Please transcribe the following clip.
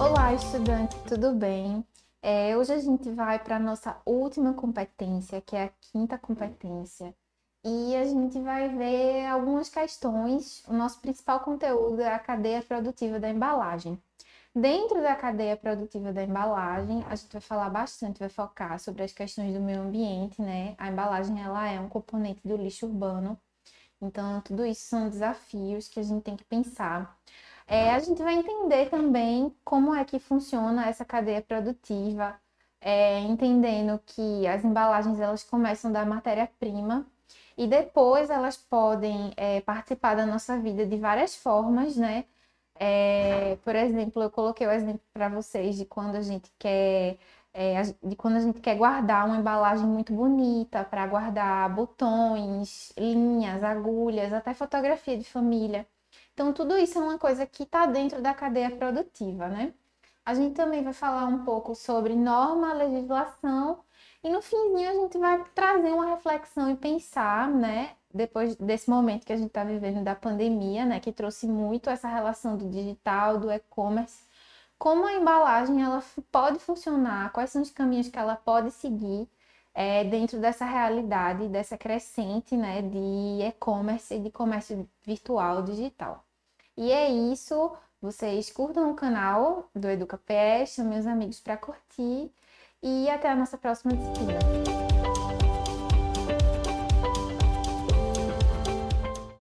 Olá, estudante, tudo bem? É, hoje a gente vai para a nossa última competência, que é a quinta competência, e a gente vai ver algumas questões. O nosso principal conteúdo é a cadeia produtiva da embalagem. Dentro da cadeia produtiva da embalagem, a gente vai falar bastante, vai focar sobre as questões do meio ambiente, né? A embalagem ela é um componente do lixo urbano, então tudo isso são desafios que a gente tem que pensar. É, a gente vai entender também como é que funciona essa cadeia produtiva, é, entendendo que as embalagens elas começam da matéria-prima e depois elas podem é, participar da nossa vida de várias formas, né? É, por exemplo, eu coloquei o exemplo para vocês de quando a gente quer é, de quando a gente quer guardar uma embalagem muito bonita para guardar botões, linhas, agulhas, até fotografia de família. Então, tudo isso é uma coisa que está dentro da cadeia produtiva, né? A gente também vai falar um pouco sobre norma, legislação e no finzinho a gente vai trazer uma reflexão e pensar, né? Depois desse momento que a gente está vivendo da pandemia, né? Que trouxe muito essa relação do digital, do e-commerce, como a embalagem ela pode funcionar, quais são os caminhos que ela pode seguir é, dentro dessa realidade, dessa crescente, né? De e-commerce e de comércio virtual digital. E é isso. Vocês curtam o canal do EducaPS, chamem os amigos para curtir e até a nossa próxima disciplina.